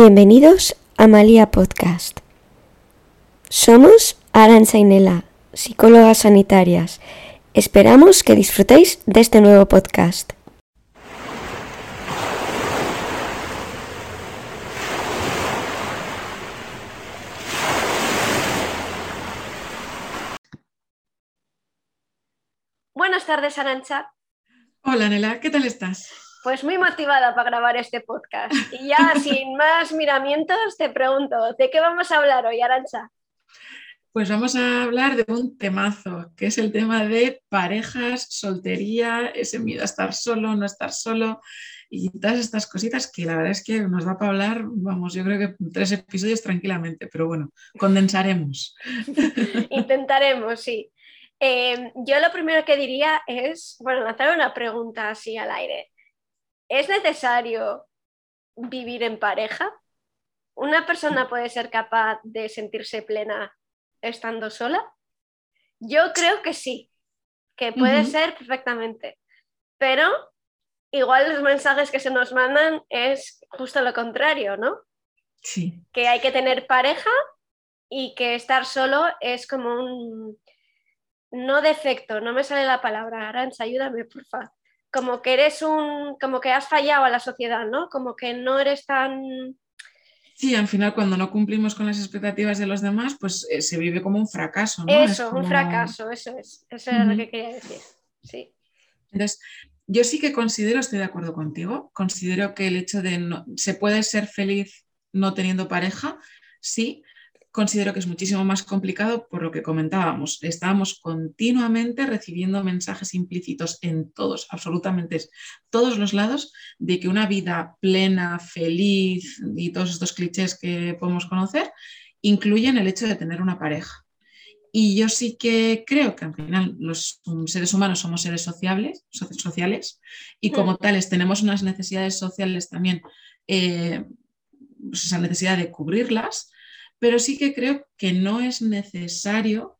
Bienvenidos a Malía Podcast. Somos Arancha y Nela, psicólogas sanitarias. Esperamos que disfrutéis de este nuevo podcast. Buenas tardes, Arancha. Hola, Nela, ¿qué tal estás? Pues muy motivada para grabar este podcast. Y ya sin más miramientos, te pregunto, ¿de qué vamos a hablar hoy, Arancha? Pues vamos a hablar de un temazo, que es el tema de parejas, soltería, ese miedo a estar solo, no estar solo y todas estas cositas que la verdad es que nos da para hablar, vamos, yo creo que tres episodios tranquilamente, pero bueno, condensaremos. Intentaremos, sí. Eh, yo lo primero que diría es, bueno, lanzar una pregunta así al aire. ¿Es necesario vivir en pareja? ¿Una persona puede ser capaz de sentirse plena estando sola? Yo creo que sí, que puede ser perfectamente, pero igual los mensajes que se nos mandan es justo lo contrario, ¿no? Sí. Que hay que tener pareja y que estar solo es como un... No defecto, no me sale la palabra, Arancha, ayúdame, por favor como que eres un, como que has fallado a la sociedad, ¿no? Como que no eres tan... Sí, al final cuando no cumplimos con las expectativas de los demás, pues eh, se vive como un fracaso, ¿no? Eso, un fracaso, eso es, eso era lo que quería decir, sí. Entonces, yo sí que considero, estoy de acuerdo contigo, considero que el hecho de no, se puede ser feliz no teniendo pareja, sí, considero que es muchísimo más complicado por lo que comentábamos. Estábamos continuamente recibiendo mensajes implícitos en todos, absolutamente todos los lados, de que una vida plena, feliz y todos estos clichés que podemos conocer incluyen el hecho de tener una pareja. Y yo sí que creo que al final los seres humanos somos seres sociables, sociales y como mm. tales tenemos unas necesidades sociales también, eh, pues esa necesidad de cubrirlas pero sí que creo que no es necesario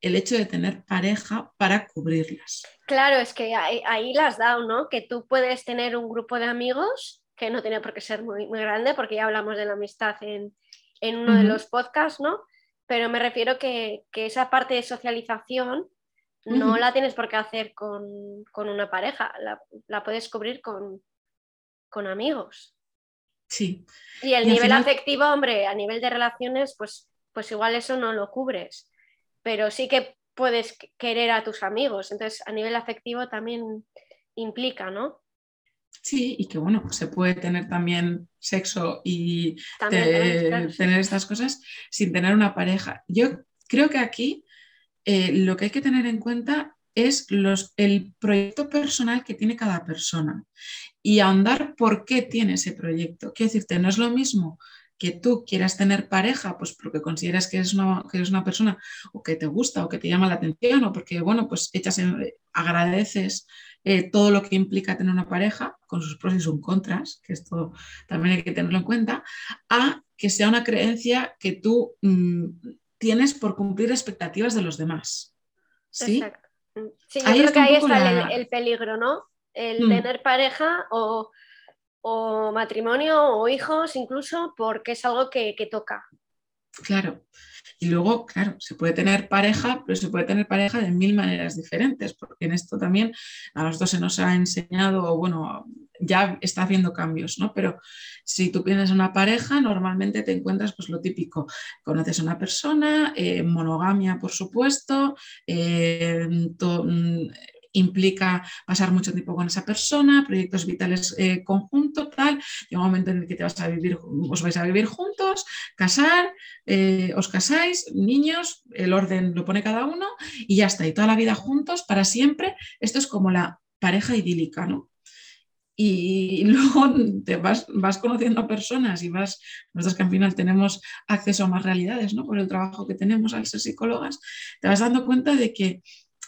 el hecho de tener pareja para cubrirlas. Claro, es que ahí, las dado, ¿no? Que tú puedes tener un grupo de amigos, que no tiene por qué ser muy, muy grande, porque ya hablamos de la amistad en, uno de los podcasts, ¿no? Pero me refiero que, que esa parte de socialización no la tienes por qué hacer con, una pareja, la, puedes cubrir con, con amigos. Sí. Y el nivel afectivo, hombre, a nivel de relaciones, pues, pues igual eso no lo cubres, pero sí que puedes querer a tus amigos, entonces a nivel afectivo también implica, ¿no? Sí, y que bueno, se puede tener también sexo y tener estas cosas sin tener una pareja. Yo creo que aquí eh, lo que hay que tener en cuenta es el proyecto personal que tiene cada persona y ahondar por qué tiene ese proyecto. Quiero decirte, no es lo mismo que tú quieras tener pareja, pues porque consideras que eres una, que eres una persona o que te gusta o que te llama la atención o porque, bueno, pues echas agradeces eh, todo lo que implica tener una pareja, con sus pros y sus contras, que esto también hay que tenerlo en cuenta, a que sea una creencia que tú mm, tienes por cumplir expectativas de los demás. ¿Sí? Exacto. Sí, yo creo que ahí está el, peligro, ¿no? El mm. tener pareja o, matrimonio o hijos incluso porque es algo que, toca. Claro. Y luego, claro, se puede tener pareja, pero se puede tener pareja de mil maneras diferentes, porque en esto también a nosotros se nos ha enseñado, bueno, ya está haciendo cambios, ¿no? Pero si tú tienes una pareja, normalmente te encuentras pues lo típico, conoces a una persona, eh, monogamia, por supuesto, eh, mm, implica pasar mucho tiempo con esa persona, proyectos vitales eh, conjuntos, tal, y un momento en el que te vas a vivir, os vais a vivir juntos, casar, os casáis, niños, el orden lo pone cada uno y ya está, y toda la vida juntos para siempre. Esto es como la pareja idílica, ¿no? y luego te vas, vas conociendo personas y vas, nosotros que al final tenemos acceso a más realidades, ¿no? Por el trabajo que tenemos al ser psicólogas, te vas dando cuenta de que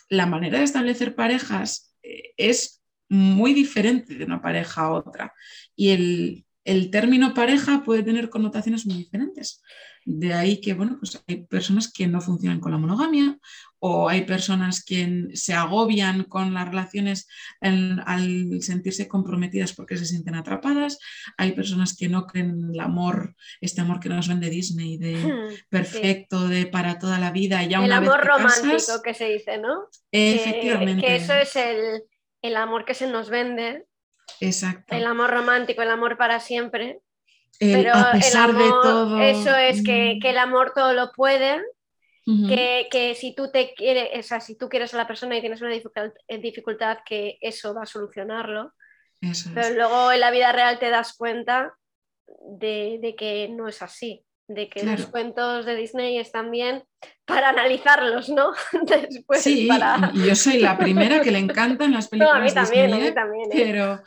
la manera de establecer parejas eh, es muy diferente de una pareja a otra. Y el, el término pareja puede tener connotaciones muy diferentes. De ahí que, bueno, pues hay personas que no funcionan con la monogamia o hay personas que se agobian con las relaciones al sentirse comprometidas porque se sienten atrapadas, hay personas que no creen el amor, este amor que nos vende Disney, de hmm, perfecto, de para toda la vida. Ya el amor romántico que se dice, ¿no? Efectivamente. Que, eso es el, amor que se nos vende. Exacto. El amor romántico, el amor para siempre. Pero a pesar de todo. Eso es que, mm. que, el amor todo lo puede que, si tú te quieres, o si tú quieres a la persona y tienes una eh, dificultad, que eso va a solucionarlo. Pero luego en la vida real te das cuenta de, que no es así, de que los cuentos de Disney están bien para analizarlos, ¿no? Después sí, y yo soy la primera que le encantan las películas. No, a mí también, a mí también. ¿eh? Pero,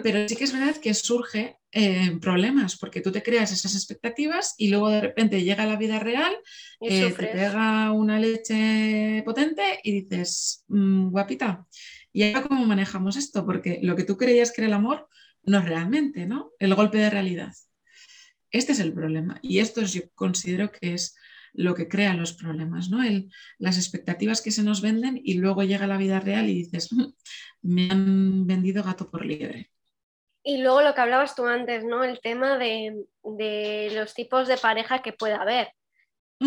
pero sí que es verdad que surge eh, problemas, porque tú te creas esas expectativas y luego de repente llega la vida real, eh, te pega una leche potente y dices, mm, guapita, ¿y ahora cómo manejamos esto? Porque lo que tú creías que era el amor no es realmente, ¿no? El golpe de realidad. Este es el problema y esto yo considero que es lo que crea los problemas, ¿no? El, las expectativas que se nos venden y luego llega la vida real y dices, mm, me han vendido gato por liebre. Y luego lo que hablabas tú antes, ¿no? El tema de, los tipos de pareja que puede haber.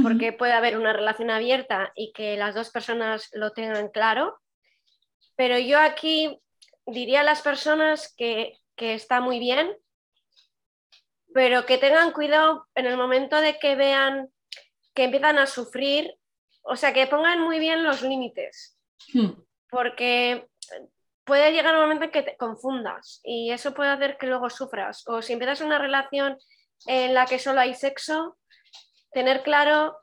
Porque puede haber una relación abierta y que las dos personas lo tengan claro. Pero yo aquí diría a las personas que, que está muy bien, pero que tengan cuidado en el momento de que vean que empiezan a sufrir, o sea, que pongan muy bien los límites. Hmm. Porque puede llegar un momento en que te confundas y eso puede hacer que luego sufras. O si empiezas una relación en la que solo hay sexo, tener claro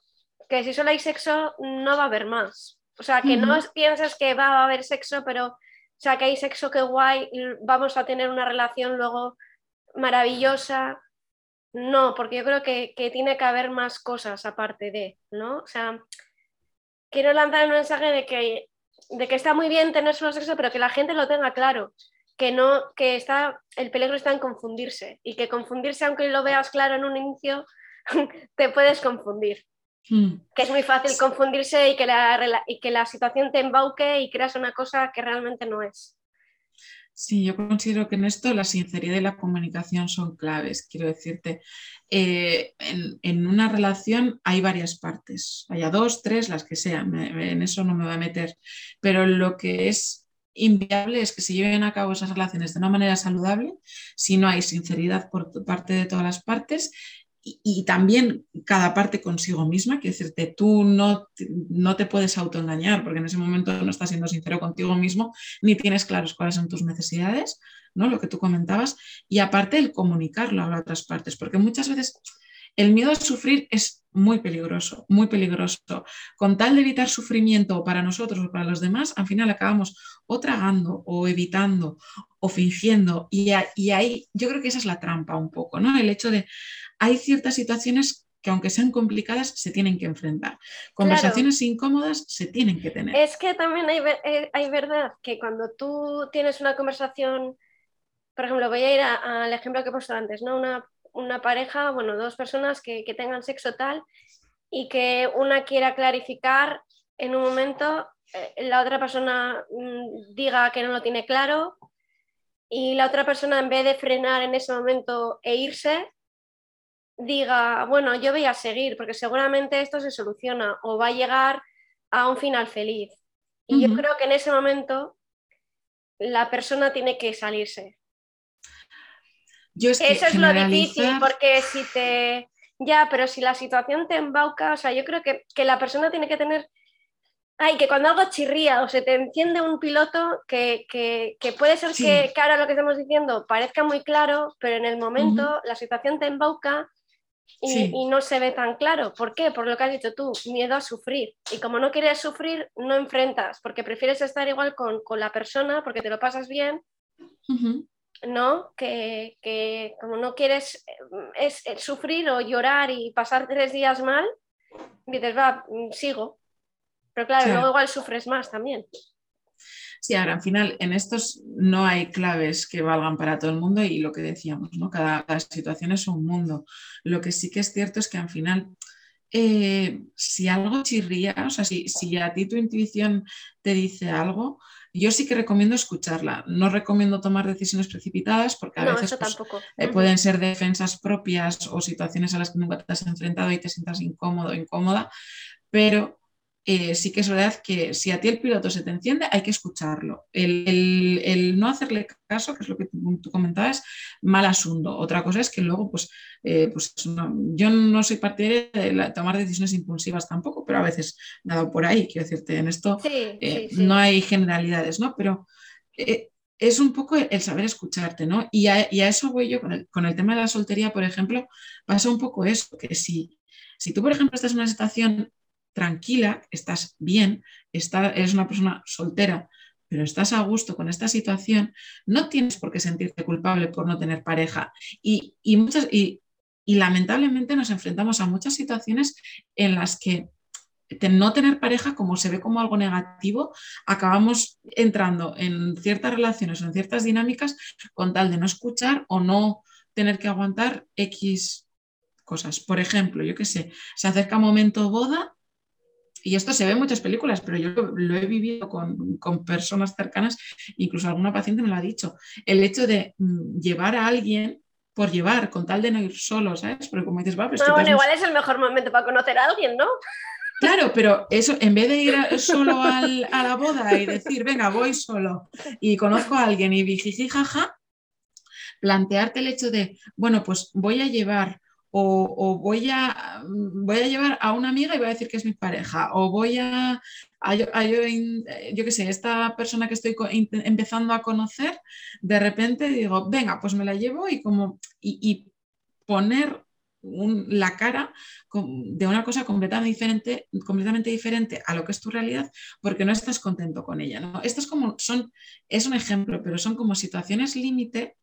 que si solo hay sexo no va a haber más. O sea, que no piensas que va a haber sexo, pero o sea, que hay sexo que guay, vamos a tener una relación luego maravillosa. No, porque yo creo que, que tiene que haber más cosas aparte de, ¿no? O sea, quiero lanzar el mensaje de que de que está muy bien tener solo sexo, pero que la gente lo tenga claro, que no, que está, el peligro está en confundirse y que confundirse, aunque lo veas claro en un inicio, te puedes confundir. Hmm. Que es muy fácil confundirse y que, la, y que la situación te embauque y creas una cosa que realmente no es. Sí, yo considero que en esto la sinceridad y la comunicación son claves. Quiero decirte, eh, en, una relación hay varias partes, haya dos, tres, las que sean, en eso no me voy a meter, pero lo que es inviable es que se lleven a cabo esas relaciones de una manera saludable si no hay sinceridad por parte de todas las partes y, también cada parte consigo misma, quiero decirte, tú no, no te puedes autoengañar porque en ese momento no estás siendo sincero contigo mismo ni tienes claros cuáles son tus necesidades, ¿no? Lo que tú comentabas, y aparte el comunicarlo a otras partes, porque muchas veces el miedo a sufrir es muy peligroso, muy peligroso. Con tal de evitar sufrimiento para nosotros o para los demás, al final acabamos o tragando o evitando o fingiendo. Y, y ahí yo creo que esa es la trampa un poco, ¿no? El hecho de, hay ciertas situaciones que aunque sean complicadas, se tienen que enfrentar. Conversaciones incómodas se tienen que tener. Es que también hay, eh, hay, verdad que cuando tú tienes una conversación, por ejemplo, voy a ir al ejemplo que he puesto antes, ¿no? Una, pareja, bueno, dos personas que, tengan sexo tal y que una quiera clarificar en un momento, eh, la otra persona mm, diga que no lo tiene claro y la otra persona en vez de frenar en ese momento e irse, diga, bueno, yo voy a seguir porque seguramente esto se soluciona o va a llegar a un final feliz. Y yo creo que en ese momento la persona tiene que salirse. Eso es lo difícil porque si te... Ya, pero si la situación te embauca, o sea, yo creo que, la persona tiene que tener... Ay, que cuando algo chirría o se te enciende un piloto, que, puede ser que, ahora lo que estamos diciendo parezca muy claro, pero en el momento la situación te embauca y, no se ve tan claro. ¿Por qué? Por lo que has dicho tú, miedo a sufrir. Y como no quieres sufrir, no enfrentas, porque prefieres estar igual con, la persona, porque te lo pasas bien, ¿no? Que, como no quieres es, sufrir o llorar y pasar tres días mal, dices, va, sigo. Pero claro, luego igual sufres más también. Sí, ahora al final en estos no hay claves que valgan para todo el mundo y lo que decíamos, ¿no? Cada, situación es un mundo. Lo que sí que es cierto es que al final eh, si algo chirría, o sea, si, si, a ti tu intuición te dice algo, yo sí que recomiendo escucharla. No recomiendo tomar decisiones precipitadas porque a veces pues, eh, pueden ser defensas propias o situaciones a las que nunca te has enfrentado y te sientas incómodo o incómoda, pero eh, sí que es verdad que si a ti el piloto se te enciende, hay que escucharlo. El, no hacerle caso, que es lo que tú, comentabas, mal asunto. Otra cosa es que luego, pues, eh, pues yo no soy partidaria de tomar decisiones impulsivas tampoco, pero a veces dado por ahí, quiero decirte, en esto eh, no hay generalidades, ¿no? Pero es un poco el, saber escucharte, ¿no? Y a, eso voy yo con el, con el, tema de la soltería, por ejemplo, pasa un poco eso, que si, si tú, por ejemplo, estás en una situación tranquila, estás bien, eres una persona soltera, pero estás a gusto con esta situación, no tienes por qué sentirte culpable por no tener pareja. Y, muchas, y, lamentablemente nos enfrentamos a muchas situaciones en las que no tener pareja, como se ve como algo negativo, acabamos entrando en ciertas relaciones o en ciertas dinámicas con tal de no escuchar o no tener que aguantar X cosas. Por ejemplo, yo qué sé, se acerca momento boda y esto se ve en muchas películas, pero yo lo he vivido con, personas cercanas, incluso alguna paciente me lo ha dicho, el hecho de mm, llevar a alguien por llevar, con tal de no ir solo, ¿sabes? Porque como dices, va, pues bueno, igual es el mejor momento para conocer a alguien, ¿no? Claro, pero eso, en vez de ir solo a la boda y decir, venga, voy solo y conozco a alguien y jiji, jaja, plantearte el hecho de, bueno, pues voy a llevar o, voy, a, voy a llevar a una amiga y voy a decir que es mi pareja, o voy a, yo, qué sé, esta persona que estoy empezando a conocer, de repente digo, venga, pues me la llevo y como, y, poner la cara de una cosa completamente diferente, completamente diferente a lo que es tu realidad porque no estás contento con ella. ¿no? Es como, son, es un ejemplo, pero son como situaciones límite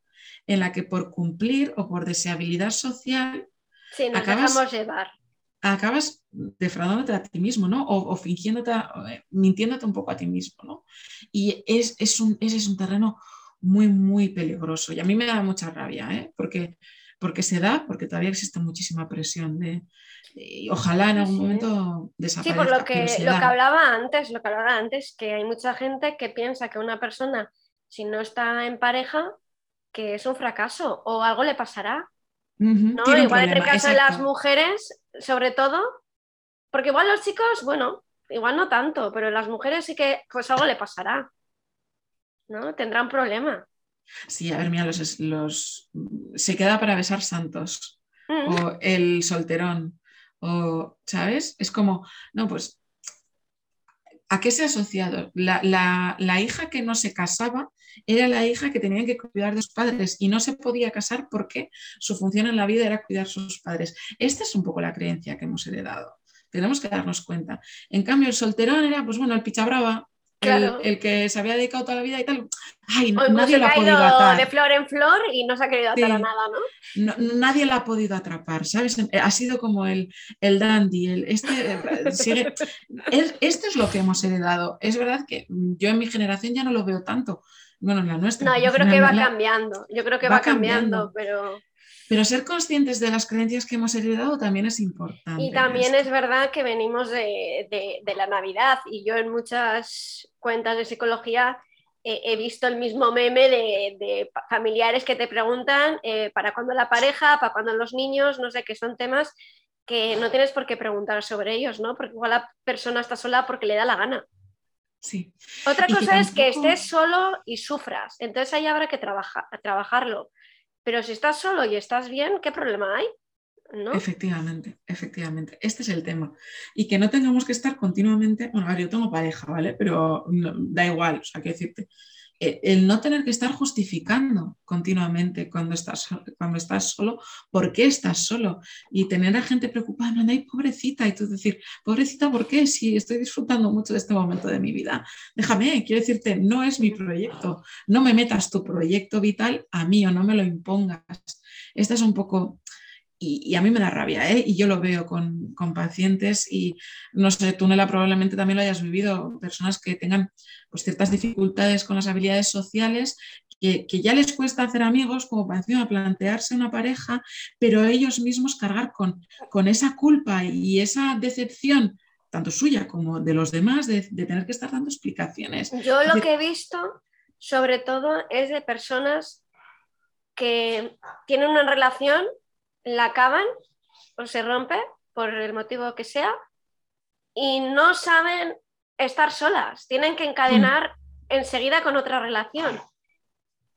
en la que por cumplir o por deseabilidad social Sí, nos acabas, dejamos llevar. Acabas defraudándote a ti mismo, ¿no? O, fingiéndote, eh, mintiéndote un poco a ti mismo, ¿no? Y es, un, ese es un terreno muy, muy peligroso. Y a mí me da mucha rabia, ¿eh? Porque, porque se da, porque todavía existe muchísima presión de, ojalá en algún momento desaparezca. Sí, por lo que, lo que hablaba antes, lo que hablaba antes, que hay mucha gente que piensa que una persona, si no está en pareja, que es un fracaso o algo le pasará. ¿No? Igual en el caso de las mujeres, sobre todo, porque igual los chicos, bueno, igual no tanto, pero las mujeres sí que pues algo le pasará, ¿no? Tendrán problema. Sí, a ver, mira, los, los se queda para besar santos mm. o el solterón o, ¿sabes? Es como, no, pues, ¿a qué se ha asociado? La, la hija que no se casaba era la hija que tenía que cuidar de sus padres y no se podía casar porque su función en la vida era cuidar de sus padres. Esta es un poco la creencia que hemos heredado. Tenemos que darnos cuenta. En cambio, el solterón era, pues bueno, el pichabrava, el, que se había dedicado toda la vida y tal. Ay, nadie la ha podido atar. De flor en flor y no se ha querido atar a nada, ¿no? Nadie la ha podido atrapar, ¿sabes? Ha sido como el, el dandy, el, este, es, esto es lo que hemos heredado. Es verdad que yo en mi generación ya no lo veo tanto, bueno, la nuestra. No, yo creo que va cambiando, yo creo que va, cambiando, pero... Pero ser conscientes de las creencias que hemos heredado también es importante. Y también es verdad que venimos de, la Navidad y yo en muchas cuentas de psicología he visto el mismo meme de, familiares que te preguntan eh, para cuándo la pareja, para cuándo los niños, no sé, que son temas que no tienes por qué preguntar sobre ellos, ¿no? Porque igual la persona está sola porque le da la gana. Sí. Otra cosa es que estés solo y sufras, entonces ahí habrá que trabajarlo. Pero si estás solo y estás bien, ¿qué problema hay? ¿No? Efectivamente, efectivamente. Este es el tema. Y que no tengamos que estar continuamente, bueno, a ver, yo tengo pareja, ¿vale? Pero da igual, o sea, que decirte, el no tener que estar justificando continuamente cuando estás, cuando estás solo, por qué estás solo y tener a gente preocupada, no, hay pobrecita, y tú decir, pobrecita, ¿por qué? Si estoy disfrutando mucho de este momento de mi vida, déjame, quiero decirte, no es mi proyecto, no me metas tu proyecto vital a mí o no me lo impongas. Esta es un poco y, a mí me da rabia, ¿eh? y yo lo veo con, pacientes y no sé, tú Nela probablemente también lo hayas vivido, personas que tengan pues, ciertas dificultades con las habilidades sociales, que, ya les cuesta hacer amigos, como para encima plantearse una pareja, pero ellos mismos cargar con, con esa culpa y esa decepción tanto suya como de los demás, de, tener que estar dando explicaciones. Yo lo que he visto, sobre todo, es de personas que tienen una relación la acaban o se rompe por el motivo que sea y no saben estar solas, tienen que encadenar mm. enseguida con otra relación.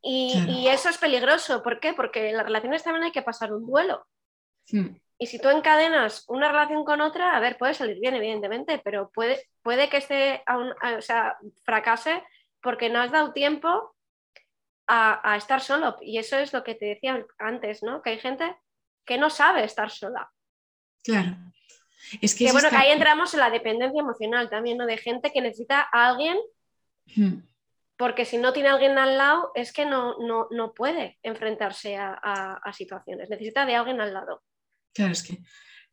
Y, eso es peligroso, ¿por qué? Porque en las relaciones también hay que pasar un duelo. Mm. Y si tú encadenas una relación con otra, a ver, puede salir bien, evidentemente, pero puede, puede que este o sea, fracase porque no has dado tiempo a, a, estar solo. Y eso es lo que te decía antes, ¿no? Que hay gente que no sabe estar sola. Claro. Es que, bueno, que ahí entramos en la dependencia emocional también, ¿no? De gente que necesita a alguien, hmm. porque si no tiene a alguien al lado, es que no, no, puede enfrentarse a, a, situaciones, necesita de alguien al lado. Claro, es que,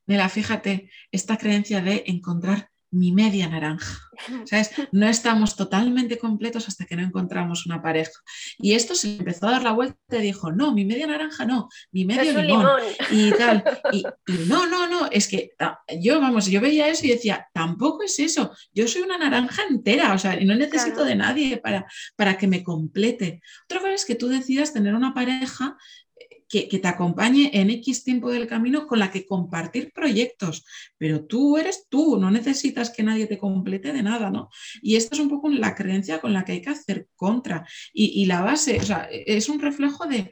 Nela, fíjate, esta creencia de encontrar mi media naranja. ¿Sabes? No estamos totalmente completos hasta que no encontramos una pareja. Y esto se empezó a dar la vuelta y dijo, no, mi media naranja no, mi medio limón, Y tal. Y, no, no, no, es que yo, vamos, yo veía eso y decía, tampoco es eso. Yo soy una naranja entera, o sea, y no necesito de nadie para, para que me complete. Otra cosa es que tú decidas tener una pareja que, te acompañe en X tiempo del camino con la que compartir proyectos, pero tú eres tú, no necesitas que nadie te complete de nada, ¿no? Y esta es un poco la creencia con la que hay que hacer contra. Y, la base, o sea, es un reflejo de,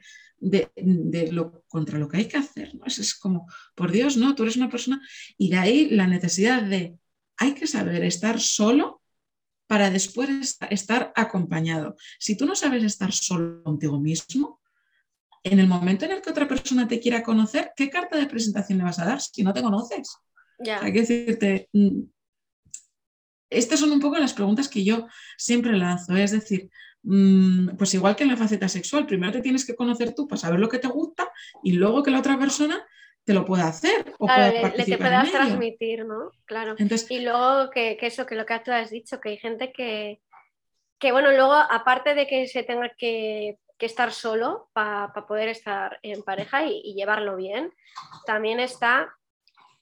lo contra lo que hay que hacer, ¿no? Es, como, por Dios, no, tú eres una persona y de ahí la necesidad de, hay que saber estar solo para después estar acompañado. Si tú no sabes estar solo contigo mismo, en el momento en el que otra persona te quiera conocer, ¿qué carta de presentación le vas a dar si no te conoces? Hay que decirte, mm, estas son un poco las preguntas que yo siempre lanzo, es decir, mm, pues igual que en la faceta sexual, primero te tienes que conocer tú para saber lo que te gusta y luego que la otra persona te lo pueda hacer o le, te puedas transmitir, ¿no? Claro. y luego que, eso, que lo que tú has dicho, que hay gente que, que, bueno, luego aparte de que se tenga que que estar solo para poder estar en pareja y, llevarlo bien. También está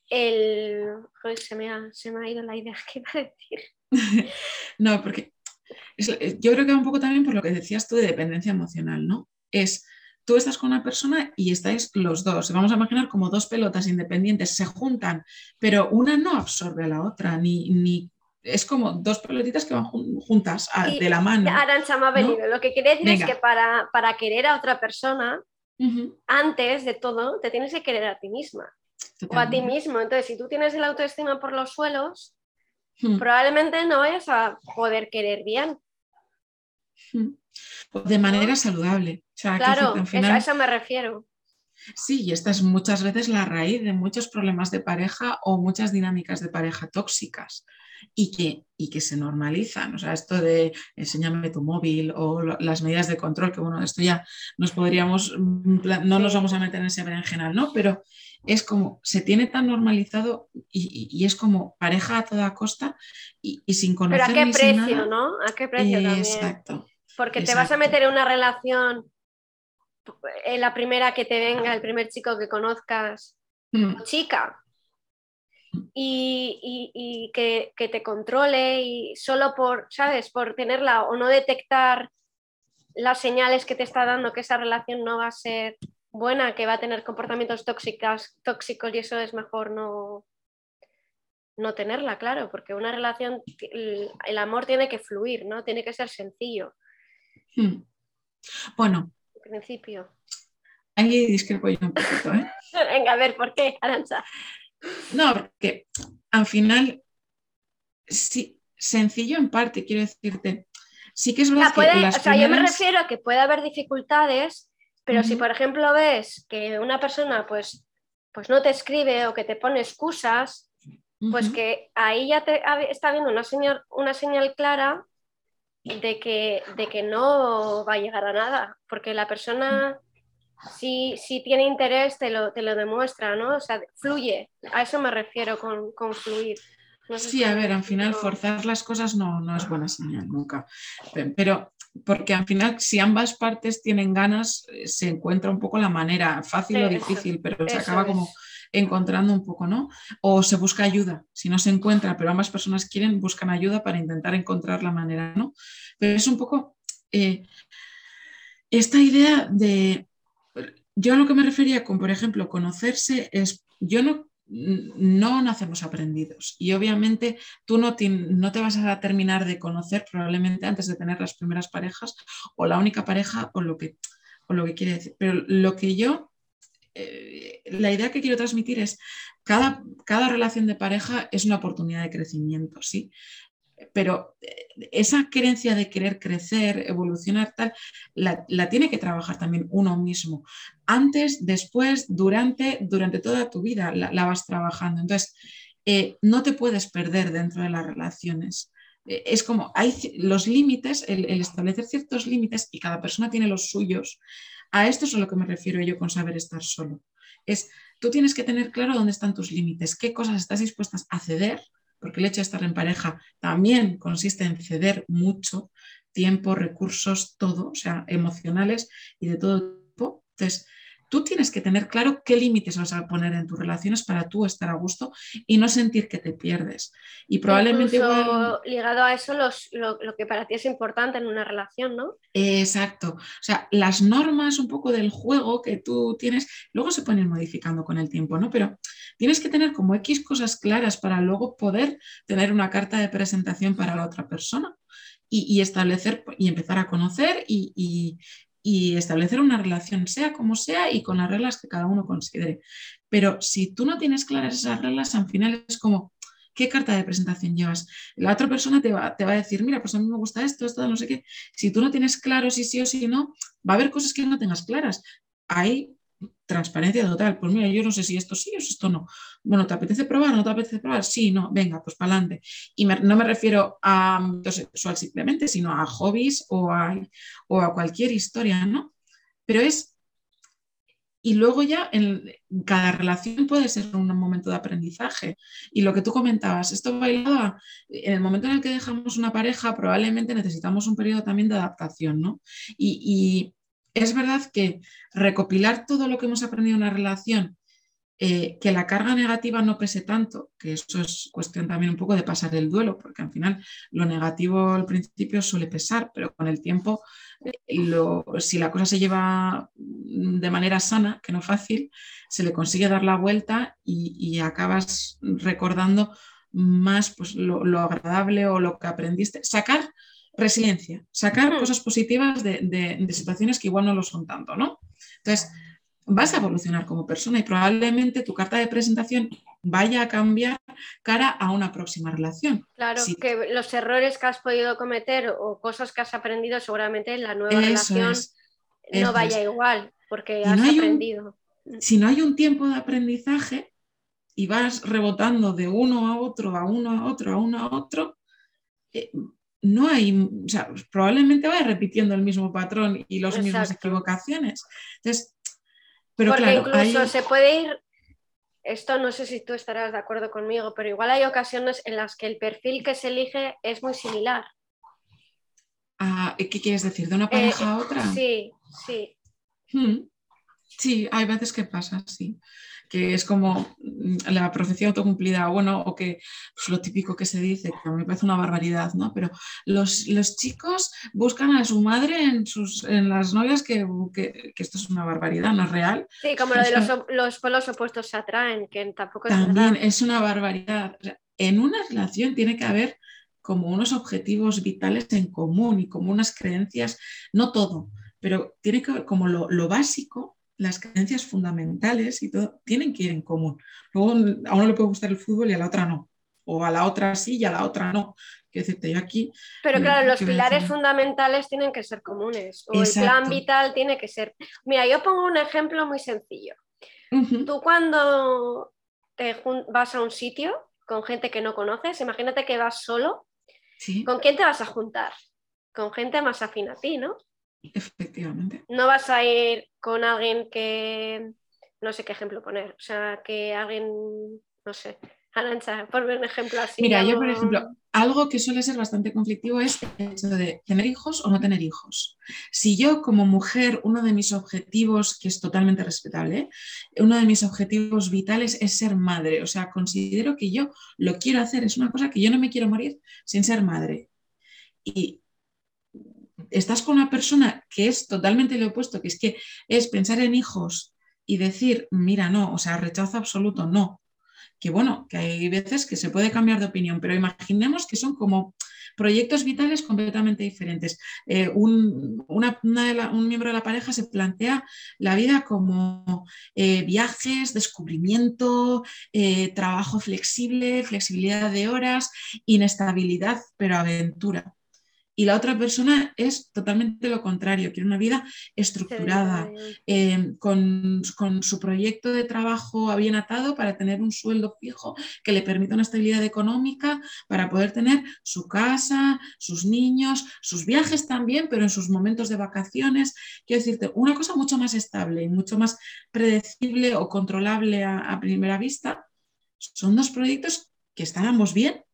el... se, me ha, se me ha ido la idea que iba a decir. no, porque yo creo que va un poco también por lo que decías tú de dependencia emocional, ¿no? Es tú estás con una persona y estáis los dos. Vamos a imaginar como dos pelotas independientes se juntan, pero una no absorbe a la otra, ni, ni es como dos pelotitas que van juntas de la mano. Arancha me ha venido. Lo que quiere decir es que para, para, querer a otra persona, antes de todo, te tienes que querer a ti misma o a ti mismo. Entonces, si tú tienes el autoestima por los suelos, probablemente no vayas a poder querer bien. De manera saludable. claro, a eso me refiero. Sí, y esta es muchas veces la raíz de muchos problemas de pareja o muchas dinámicas de pareja tóxicas y que, y que se normalizan. O sea, esto de enséñame tu móvil o las medidas de control, que bueno, esto ya nos podríamos, mm, no nos vamos a meter en ese berenjenal, ¿no? Pero es como, se tiene tan normalizado y, es como pareja a toda costa y, sin conocer. Pero a qué precio, ¿no? A qué precio también. Exacto. Porque te vas a meter en una relación, en la primera que te venga, el primer chico que conozcas, mm. chica, y, que, te controle y solo por, ¿sabes? Por tenerla o no detectar las señales que te está dando que esa relación no va a ser buena, que va a tener comportamientos tóxicos, tóxicos y eso es mejor no, no tenerla, claro, porque una relación, el, amor tiene que fluir, ¿no? Tiene que ser sencillo. Hmm. Bueno. En principio. Ahí discrepo yo un poquito, ¿eh? Venga, a ver, ¿por qué, Aranza? No, porque al final, sí, sencillo en parte, quiero decirte. Sí que es verdad que o sea, yo me refiero a que puede haber dificultades, pero si por ejemplo ves que una persona pues, pues no te escribe o que te pone excusas, pues que ahí ya te está viendo una señal, una señal clara de que, de que no va a llegar a nada, porque la persona si, si tiene interés te lo, te lo demuestra, ¿no? O sea, fluye, a eso me refiero con, con fluir. No sé Sí, si a ver, al final forzar las cosas no, no es buena señal nunca. Pe- Pero porque al final, si ambas partes tienen ganas, eh, se encuentra un poco la manera, fácil o Eso, difícil, pero se acaba como encontrando un poco, ¿no? O se busca ayuda. Si no se encuentra, pero ambas personas quieren, buscan ayuda para intentar encontrar la manera, ¿no? Pero es un poco eh, esta idea de. Yo a lo que me refería con, por ejemplo, conocerse es. Yo no. No nacemos aprendidos y obviamente tú no te, vas a terminar de conocer probablemente antes de tener las primeras parejas o la única pareja o lo que, o lo que quiere decir. Pero lo que yo eh, la idea que quiero transmitir es cada, cada relación de pareja es una oportunidad de crecimiento, ¿sí? Pero eh, esa creencia de querer crecer, evolucionar, tal, la, la, tiene que trabajar también uno mismo. Antes, después, durante, durante toda tu vida la, la vas trabajando. Entonces, eh, no te puedes perder dentro de las relaciones. Eh, es como, hay los límites, el, establecer ciertos límites y cada persona tiene los suyos. A esto es a lo que me refiero yo con saber estar solo. Es, tú tienes que tener claro dónde están tus límites, qué cosas estás dispuestas a ceder, porque el hecho de estar en pareja también consiste en ceder mucho tiempo, recursos, todo, o sea, emocionales y de todo tipo. Entonces, tú tienes que tener claro qué límites vas a poner en tus relaciones para tú estar a gusto y no sentir que te pierdes. Y probablemente Incluso igual... ligado a eso los, lo, lo, que para ti es importante en una relación, ¿no? Exacto. O sea, las normas un poco del juego que tú tienes, luego se pueden ir modificando con el tiempo, ¿no? Pero tienes que tener como X cosas claras para luego poder tener una carta de presentación para la otra persona y, y establecer y empezar a conocer y, y, y establecer una relación, sea como sea, y con las reglas que cada uno considere. Pero si tú no tienes claras esas reglas, al final es como, ¿qué carta de presentación llevas? La otra persona te va, te va, a decir, mira, pues a mí me gusta esto, esto, no sé qué. Si tú no tienes claro si sí o si no, va a haber cosas que no tengas claras. Hay transparencia total. Pues mira, yo no sé si esto sí o esto no. Bueno, ¿te apetece probar? ¿No te apetece probar? Sí, no, venga, pues para adelante. Y no me refiero a ámbito sexual simplemente, sino a hobbies o a, o a cualquier historia, ¿no? Pero es... Y luego ya en cada relación puede ser un momento de aprendizaje. Y lo que tú comentabas, esto bailaba, en el momento en el que dejamos una pareja, probablemente necesitamos un periodo también de adaptación, ¿no? Y, y es verdad que recopilar todo lo que hemos aprendido en una relación, eh, que la carga negativa no pese tanto, que eso es cuestión también un poco de pasar el duelo, porque al final lo negativo al principio suele pesar, pero con el tiempo, eh, si la cosa se lleva de manera sana, que no fácil, se le consigue dar la vuelta y, acabas recordando más pues, lo agradable o lo que aprendiste. Sacar resiliencia, sacar cosas positivas de, de, de, situaciones que igual no lo son tanto, ¿no? Entonces, vas a evolucionar como persona y probablemente tu carta de presentación vaya a cambiar cara a una próxima relación. Claro, que los errores que has podido cometer o cosas que has aprendido seguramente en la nueva Eso relación es. no vaya es. igual, porque has un- aprendido. Si no hay un tiempo de aprendizaje y vas rebotando de uno a otro, a uno a otro, a uno a otro, eh, no hay, o sea, probablemente vaya repitiendo el mismo patrón y las mismas equivocaciones. Entonces, pero Porque claro, incluso hay- se puede ir, esto no sé si tú estarás de acuerdo conmigo, pero igual hay ocasiones en las que el perfil que se elige es muy similar. ah, ¿qué quieres decir? ¿De una pareja Eh, a otra? Sí, sí. Mm. Sí, hay veces que pasa, sí. Que es como mm, la profecía autocumplida, bueno, o que pues, lo típico que se dice, que a mí me parece una barbaridad, ¿no? Pero los, los chicos buscan a su madre en, sus, en las novias que, que, que esto es una barbaridad, no es real. Sí, como lo de los, los polos opuestos se atraen, que tampoco es También verdad. es una barbaridad. O sea, en una relación tiene que haber como unos objetivos vitales en común y como unas creencias, no todo, pero tiene que haber como lo, lo básico, las creencias fundamentales y todo, tienen que ir en común. Luego a uno le puede gustar el fútbol y a la otra no. O a la otra sí y a la otra no. Quiero decirte, yo aquí... Pero Mm, claro, los ¿qué voy a pilares decir? fundamentales tienen que ser comunes. O el plan vital tiene que ser. Mira, yo pongo un ejemplo muy sencillo. Tú cuando te vas a un sitio con gente que no conoces, imagínate que vas solo, Sí, ¿con quién te vas a juntar? Con gente más afín a ti, ¿no? Efectivamente. No vas a ir con alguien que, no sé qué ejemplo poner, o sea, que alguien, no sé, Arancha, por un ejemplo así. Mira, yo por ejemplo, algo que suele ser bastante conflictivo es el hecho de tener hijos o no tener hijos. Si yo como mujer, uno de mis objetivos, que es totalmente respetable, uno de mis objetivos vitales es ser madre, o sea, considero que yo lo quiero hacer, es una cosa que yo no me quiero morir sin ser madre. Y estás con una persona que es totalmente lo opuesto, que es que es pensar en hijos y decir, mira, no, o sea, rechazo absoluto, no que bueno, que hay veces que se puede cambiar de opinión, pero imaginemos que son como proyectos vitales completamente diferentes. Eh, un, miembro de la pareja se plantea la vida como eh, viajes, descubrimiento, eh, trabajo flexible, flexibilidad de horas, inestabilidad, pero aventura y la otra persona es totalmente lo contrario, quiere una vida estructurada, em, con, su proyecto de trabajo bien atado para tener un sueldo fijo que le permita una estabilidad económica, para poder tener su casa, sus niños, sus viajes también, pero en sus momentos de vacaciones. Quiero decirte, una cosa mucho más estable y mucho más predecible o controlable a primera vista. Son dos proyectos que están ambos bien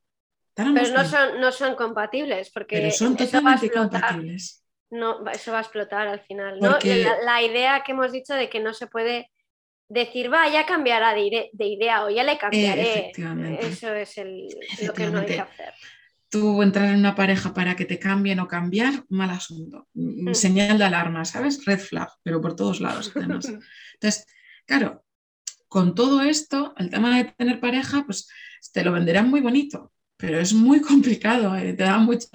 pero no son, no son compatibles porque son totalmente compatibles. No, eso va a explotar al final. La, idea que hemos dicho de que no se puede decir, va, ya cambiará de, idea o ya le cambiaré. eso es lo que no hay que hacer. Tú entrar en una pareja para que te cambien o cambiar, mal asunto. Mm. Señal de alarma, ¿sabes? Red flag, pero por todos lados Entonces, claro, con todo esto, el tema de tener pareja, pues te lo venderán muy bonito, pero es muy complicado, eh, te dan muchos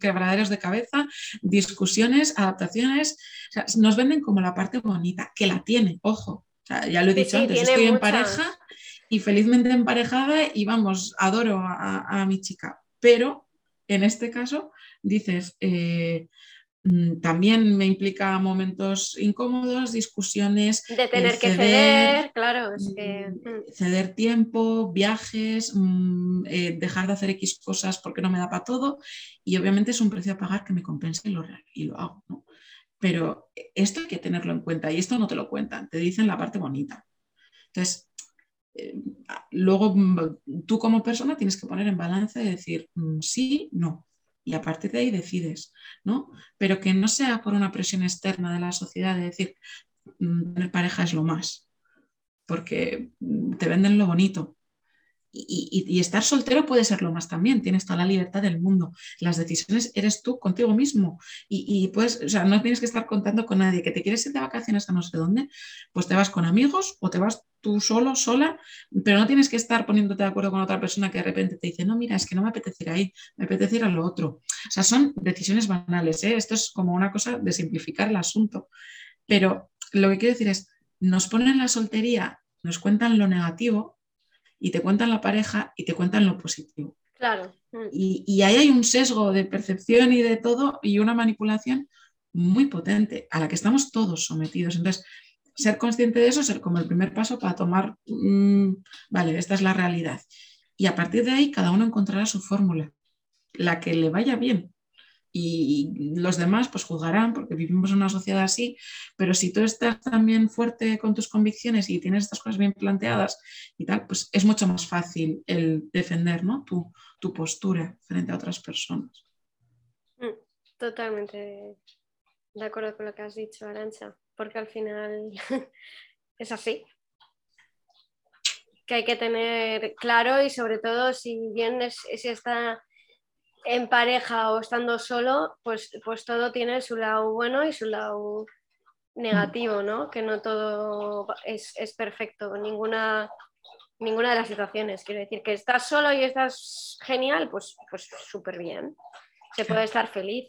quebraderos de cabeza, discusiones, adaptaciones, nos venden como la parte bonita, que la tiene, ojo, ya lo he dicho antes, estoy en pareja y felizmente emparejada y vamos, adoro a, mi chica, pero en este caso dices, eh, Mm, también me implica momentos incómodos, discusiones. De tener que ceder, claro. Mm, mm. Ceder tiempo, viajes, eh, dejar de hacer X cosas porque no me da para todo. Y obviamente es un precio a pagar que me compensa y lo, y lo hago. Pero esto hay que tenerlo en cuenta y esto no te lo cuentan, te dicen la parte bonita. Entonces, eh, luego tú como persona tienes que poner en balance y decir sí, no y a partir de ahí decides, ¿no? Pero que no sea por una presión externa de la sociedad de decir, mm, tener pareja es lo más, porque mm, te venden lo bonito, y, estar soltero puede ser lo más también, tienes toda la libertad del mundo. Las decisiones eres tú contigo mismo y, pues, o sea, no tienes que estar contando con nadie. Que te quieres ir de vacaciones a no sé dónde, pues te vas con amigos o te vas tú solo, sola, pero no tienes que estar poniéndote de acuerdo con otra persona que de repente te dice, no, mira, es que no me apetece ir ahí, me apetece ir a lo otro. O sea, son decisiones banales, ¿eh? esto es como una cosa de simplificar el asunto. Pero lo que quiero decir es, nos ponen la soltería, nos cuentan lo negativo y te cuentan la pareja y te cuentan lo positivo. Claro. Mm. Y, ahí hay un sesgo de percepción y de todo y una manipulación muy potente a la que estamos todos sometidos. Entonces, ser consciente de eso es como el primer paso para tomar, mm, vale, esta es la realidad. Y a partir de ahí cada uno encontrará su fórmula, la que le vaya bien y los demás pues juzgarán porque vivimos en una sociedad así, pero si tú estás también fuerte con tus convicciones y tienes estas cosas bien planteadas y tal, pues es mucho más fácil el defender ¿no? tu, tu postura frente a otras personas. Mm, totalmente de acuerdo con lo que has dicho, Arancha, porque al final es así. Que hay que tener claro y sobre todo si bien es, es esta en pareja o estando solo, pues, pues todo tiene su lado bueno y su lado negativo, ¿no? Que no todo es, perfecto, ninguna, ninguna de las situaciones. Quiero decir, que estás solo y estás genial, pues pues súper bien. Se puede estar feliz.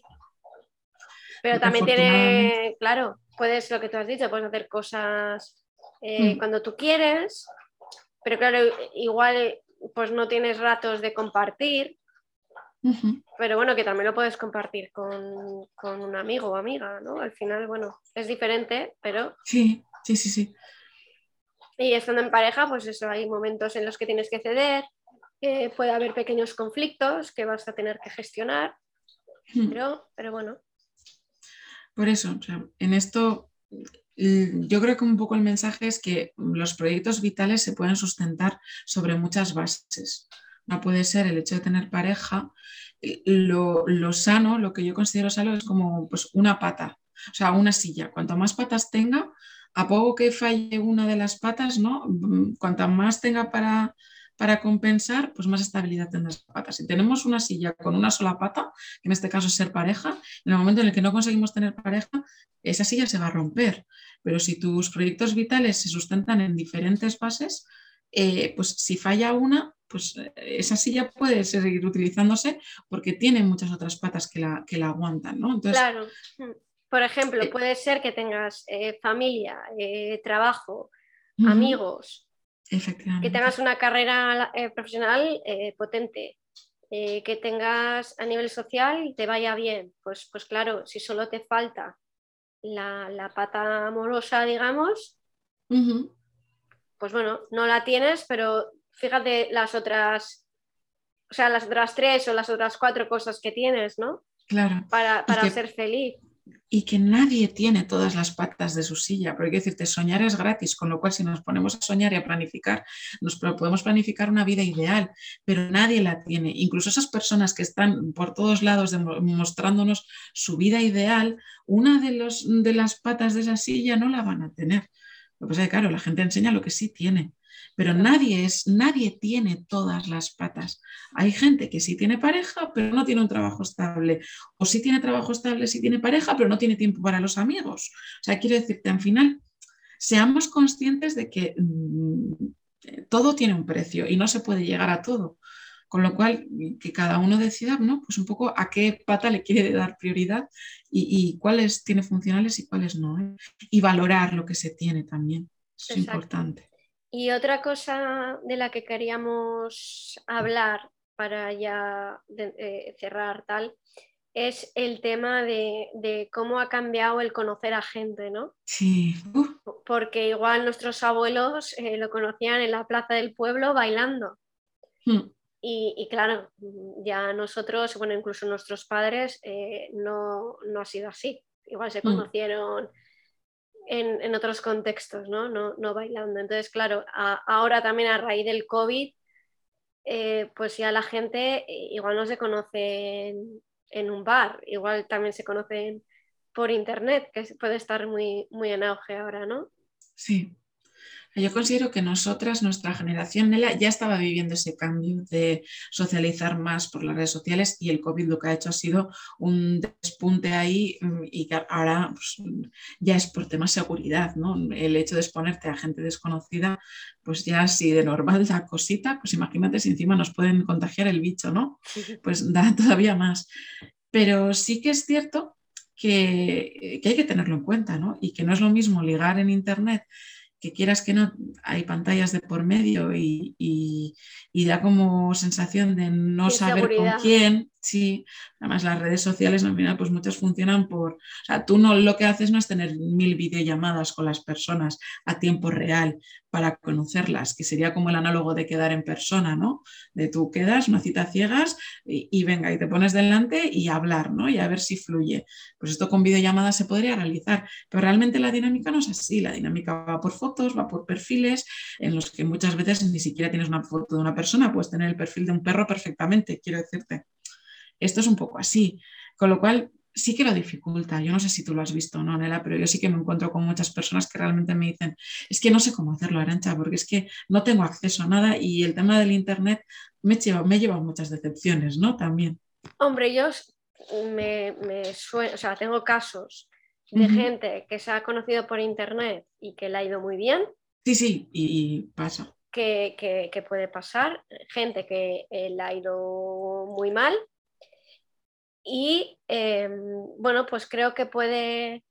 Pero también tiene, claro, puedes, lo que tú has dicho, puedes hacer cosas eh, mm. cuando tú quieres, pero claro, igual pues no tienes ratos de compartir pero bueno, que también lo puedes compartir con, un amigo o amiga, ¿no? Al final, bueno, es diferente, pero... Sí, sí, sí, sí. Y estando en pareja, pues eso, hay momentos en los que tienes que ceder, puede haber pequeños conflictos que vas a tener que gestionar, pero, pero bueno. Por eso, en esto yo creo que un poco el mensaje es que los proyectos vitales se pueden sustentar sobre muchas bases. No puede ser el hecho de tener pareja. Lo, lo sano, lo que yo considero sano es como pues, una pata, o sea, una silla. Cuanto más patas tenga, a poco que falle una de las patas, ¿no? Cuanto más tenga para, para compensar, pues más estabilidad tendrá las patas. Si tenemos una silla con una sola pata, que en este caso es ser pareja, en el momento en el que no conseguimos tener pareja, esa silla se va a romper. Pero si tus proyectos vitales se sustentan en diferentes fases, eh, pues si falla una, pues eh, esa silla puede seguir utilizándose porque tiene muchas otras patas que la, que la aguantan, ¿no? claro. Por ejemplo, eh, puede ser que tengas familia, trabajo, amigos, que tengas una carrera eh, profesional eh, potente, eh, que tengas a nivel social te vaya bien. Pues, pues claro, si solo te falta la, pata amorosa, digamos, pues bueno, no la tienes, pero fíjate las otras, o sea, las otras tres o las otras cuatro cosas que tienes, ¿no? Claro. Para, para ser feliz y que nadie tiene todas las patas de su silla, porque que decirte, soñar es gratis, con lo cual si nos ponemos a soñar y a planificar, nos podemos planificar una vida ideal, pero nadie la tiene. Incluso esas personas que están por todos lados mostrándonos su vida ideal, una de, los, de las patas de esa silla no la van a tener. Lo que pasa es que, claro, la gente enseña lo que sí tiene. Pero nadie, es, nadie tiene todas las patas. Hay gente que sí tiene pareja, pero no tiene un trabajo estable. O sí tiene trabajo estable, sí tiene pareja, pero no tiene tiempo para los amigos. O sea, quiero decirte, al final, seamos conscientes de que mm, todo tiene un precio y no se puede llegar a todo. Con lo cual, que cada uno decida, ¿no? Pues un poco a qué pata le quiere dar prioridad y, cuáles tiene funcionales y cuáles no. ¿eh? Y valorar lo que se tiene también. Es importante. Y otra cosa de la que queríamos hablar para ya eh, cerrar tal, es el tema de, cómo ha cambiado el conocer a gente, ¿no? Sí. Porque igual nuestros abuelos eh, lo conocían en la plaza del pueblo bailando. Hmm. Y, claro, ya nosotros, bueno, incluso nuestros padres, eh, no, no, ha sido así. Igual se hmm. conocieron en, otros contextos, ¿no? ¿no? bailando. Entonces, claro, ahora también a raíz del COVID, eh, pues ya la gente eh, igual no se conoce en, un bar, igual también se conocen por internet, que puede estar muy, muy en auge ahora, ¿no? Sí, yo considero que nosotras, nuestra generación, ya estaba viviendo ese cambio de socializar más por las redes sociales y el COVID lo que ha hecho ha sido un despunte ahí mm, y que ahora pues, ya es por tema seguridad, ¿no? El hecho de exponerte a gente desconocida, pues ya si de normal da cosita, pues imagínate si encima nos pueden contagiar el bicho, ¿no? Pues da todavía más. Pero sí que es cierto que, que hay que tenerlo en cuenta, ¿no? Y que no es lo mismo ligar en Internet que quieras que no, hay pantallas de por medio y, da como sensación de no saber con quién. Sí, además las redes sociales al final pues muchas funcionan por, o sea, tú no lo que haces no es tener mil videollamadas con las personas a tiempo real para conocerlas, que sería como el análogo de quedar en persona, ¿no? De tú quedas, una cita ciegas y, venga, y te pones delante y hablar, ¿no? Y a ver si fluye. Pues esto con videollamadas se podría realizar, pero realmente la dinámica no es así, la dinámica va por fotos, va por perfiles, en los que muchas veces ni siquiera tienes una foto de una persona, puedes tener el perfil de un perro perfectamente, quiero decirte. Esto es un poco así, con lo cual sí que lo dificulta. Yo no sé si tú lo has visto o no, Nela, pero yo sí que me encuentro con muchas personas que realmente me dicen, es que no sé cómo hacerlo, Arancha, porque es que no tengo acceso a nada y el tema del Internet me lleva, me lleva muchas decepciones, ¿no? También. Hombre, yo me, me o sea, tengo casos de gente que se ha conocido por Internet y que le ha ido muy bien. Sí, sí, y, pasa. Que, que, puede pasar, gente que eh, le ha ido muy mal y em, bueno, pues creo que puede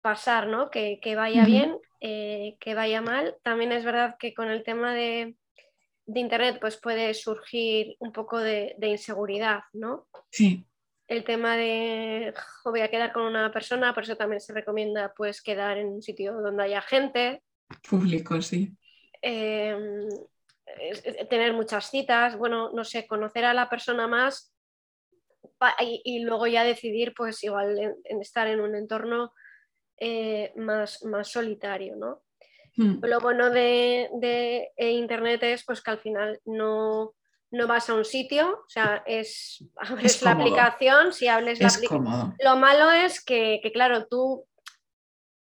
pasar, ¿no? Que, vaya bien, eh, que vaya mal. También es verdad que con el tema de, Internet pues puede surgir un poco de, inseguridad, ¿no? Sí. El tema de voy a quedar con una persona, por eso también se recomienda pues quedar en un sitio donde haya gente. Público, sí. Em, tener muchas citas, bueno, no sé, conocer a la persona más y, luego ya decidir, pues igual en, estar en un entorno eh, más, más solitario, ¿no? Hmm. Lo bueno de, Internet es pues que al final no, no vas a un sitio, o sea, es, abres la aplicación, si hables la aplicación. Lo malo es que, claro, tú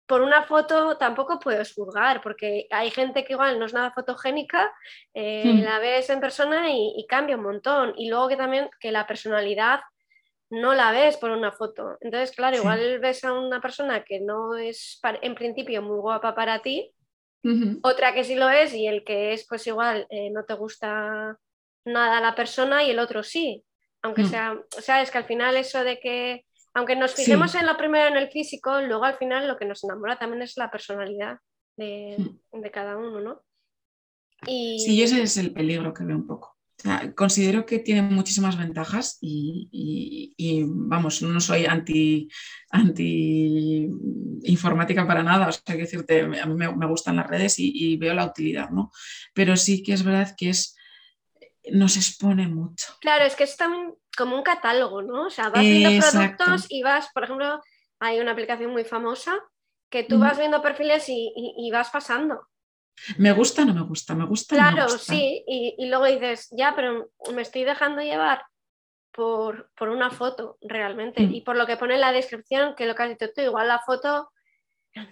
por una foto tampoco puedes juzgar, porque hay gente que igual no es nada fotogénica, eh, hmm. la ves en persona y, cambia un montón. Y luego que también que la personalidad no la ves por una foto. Entonces, claro, igual ves a una persona que no es en principio muy guapa para ti, otra que sí lo es y el que es pues igual eh, no te gusta nada la persona y el otro sí. Aunque mm. sea, sabes que al final eso de que, aunque nos fijemos en lo primero en el físico, luego al final lo que nos enamora también es la personalidad de, mm. cada uno, ¿no? Y... Sí, ese es el peligro que veo un poco. considero que tiene muchísimas ventajas y, vamos, no soy anti, anti informática para nada, o sea, que decirte, a mí me, me gustan las redes y, y, veo la utilidad, ¿no? Pero sí que es verdad que es nos expone mucho. Claro, es que es como un catálogo, ¿no? O sea, vas viendo productos y vas, por ejemplo, hay una aplicación muy famosa que tú vas viendo perfiles y, vas pasando. Me gusta, no me gusta, me gusta. Claro, sí, y, luego dices, ya, pero me estoy dejando llevar por, una foto realmente mm. y por lo que pone en la descripción, que lo que has dicho tú, igual la foto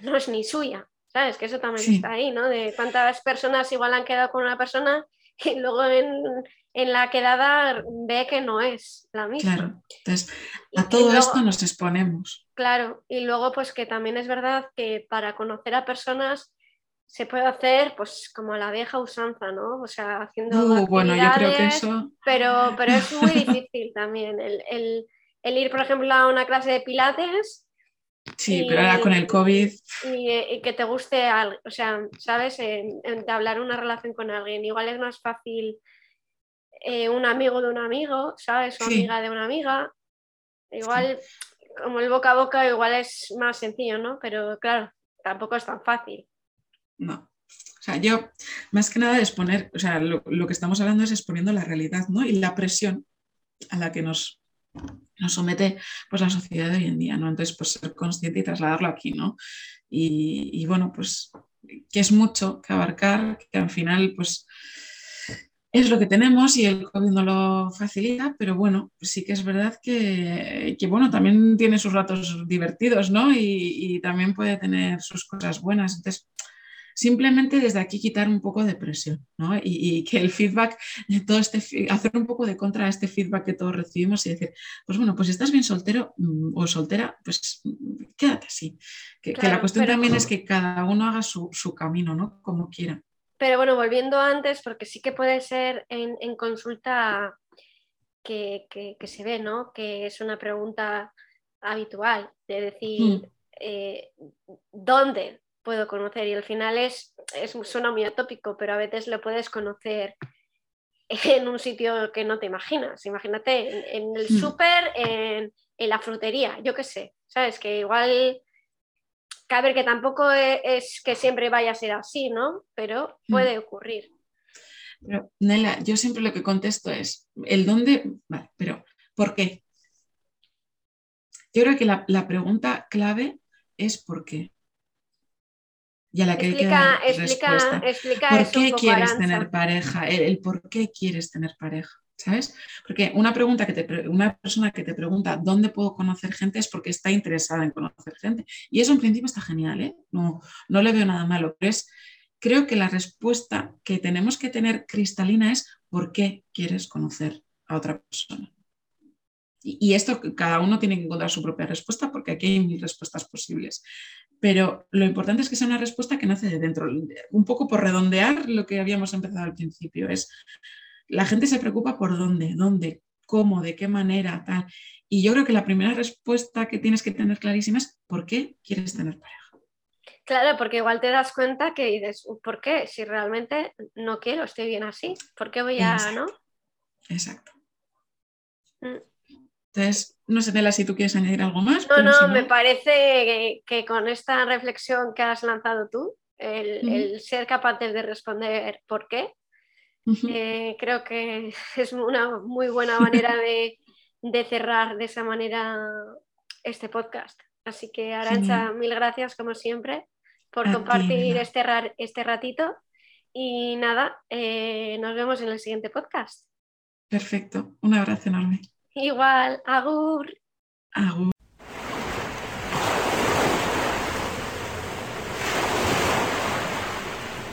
no es ni suya, ¿sabes? Que eso también está ahí, ¿no? De cuántas personas igual han quedado con una persona y luego en, la quedada ve que no es la misma. Claro, entonces a todo esto nos exponemos. Claro, y luego pues que también es verdad que para conocer a personas se puede hacer pues como la vieja usanza, ¿no? O sea, haciendo... Uh, bueno, yo creo que eso... Pero, pero es muy difícil también el, el ir, por ejemplo, a una clase de pilates Sí, pero ahora con el COVID. Y, que te guste, o sea, ¿sabes? hablar una relación con alguien. Igual es más fácil eh, un amigo de un amigo, ¿sabes? O amiga de una amiga. Igual, como el boca a boca, igual es más sencillo, ¿no? Pero claro, tampoco es tan fácil. No. O sea, yo, más que nada, exponer, o sea, lo, lo que estamos hablando es exponiendo la realidad, ¿no? Y la presión a la que nos nos somete pues la sociedad de hoy en día, ¿no? Entonces, pues ser consciente y trasladarlo aquí, ¿no? Y, bueno, pues que es mucho que abarcar, que al final, pues es lo que tenemos y el COVID no lo facilita, pero bueno, pues sí que es verdad que, bueno, también tiene sus ratos divertidos, ¿no? Y, y, también puede tener sus cosas buenas. Entonces, simplemente desde aquí quitar un poco de presión ¿no? y, que el feedback, todo este, hacer un poco de contra a este feedback que todos recibimos y decir, pues bueno, pues si estás bien soltero mm, o soltera, pues mm, quédate así. Que, la cuestión también es que cada uno haga su, camino, ¿no? Como quiera. Pero bueno, volviendo antes, porque sí que puede ser en, consulta que, se ve, ¿no? Que es una pregunta habitual, de decir, hmm. eh, ¿dónde puedo conocer y al final es, es, suena muy atópico, pero a veces lo puedes conocer en un sitio que no te imaginas. Imagínate en, el hmm. súper, en, la frutería, yo qué sé, ¿sabes? Que igual, cabe que tampoco e, es, que siempre vaya a ser así, ¿no? Pero hmm. puede ocurrir. Pero, Nela, yo siempre lo que contesto es, el dónde, vale, pero ¿por qué? Yo creo que la, la pregunta clave es ¿por qué? Y a la que explica, hay que dar respuesta. ¿Por qué quieres tener pareja? El, por qué quieres tener pareja, ¿sabes? Porque una pregunta que te, una persona que te pregunta dónde puedo conocer gente es porque está interesada en conocer gente. Y eso en principio está genial, ¿eh? No, no le veo nada malo, pero es, creo que la respuesta que tenemos que tener cristalina es por qué quieres conocer a otra persona. Y, y esto cada uno tiene que encontrar su propia respuesta porque aquí hay mil respuestas posibles pero lo importante es que sea una respuesta que nace de dentro. Un poco por redondear lo que habíamos empezado al principio, es la gente se preocupa por dónde, dónde, cómo, de qué manera, tal. Y yo creo que la primera respuesta que tienes que tener clarísima es ¿por qué quieres tener pareja? Claro, porque igual te das cuenta que dices, ¿por qué? Si realmente no quiero, estoy bien así, ¿por qué voy a, Exacto. no? Exacto. Mm. Entonces, no sé, Tela, si tú quieres añadir algo más. No, no, me parece que, con esta reflexión que has lanzado tú, el, ser capaces de responder por qué, eh, creo que es una muy buena manera de, cerrar de esa manera este podcast. Así que, Arancha, mil gracias como siempre por compartir este, este, ratito. Y nada, eh, nos vemos en el siguiente podcast. Perfecto, un abrazo enorme. Igual, agur. Agur.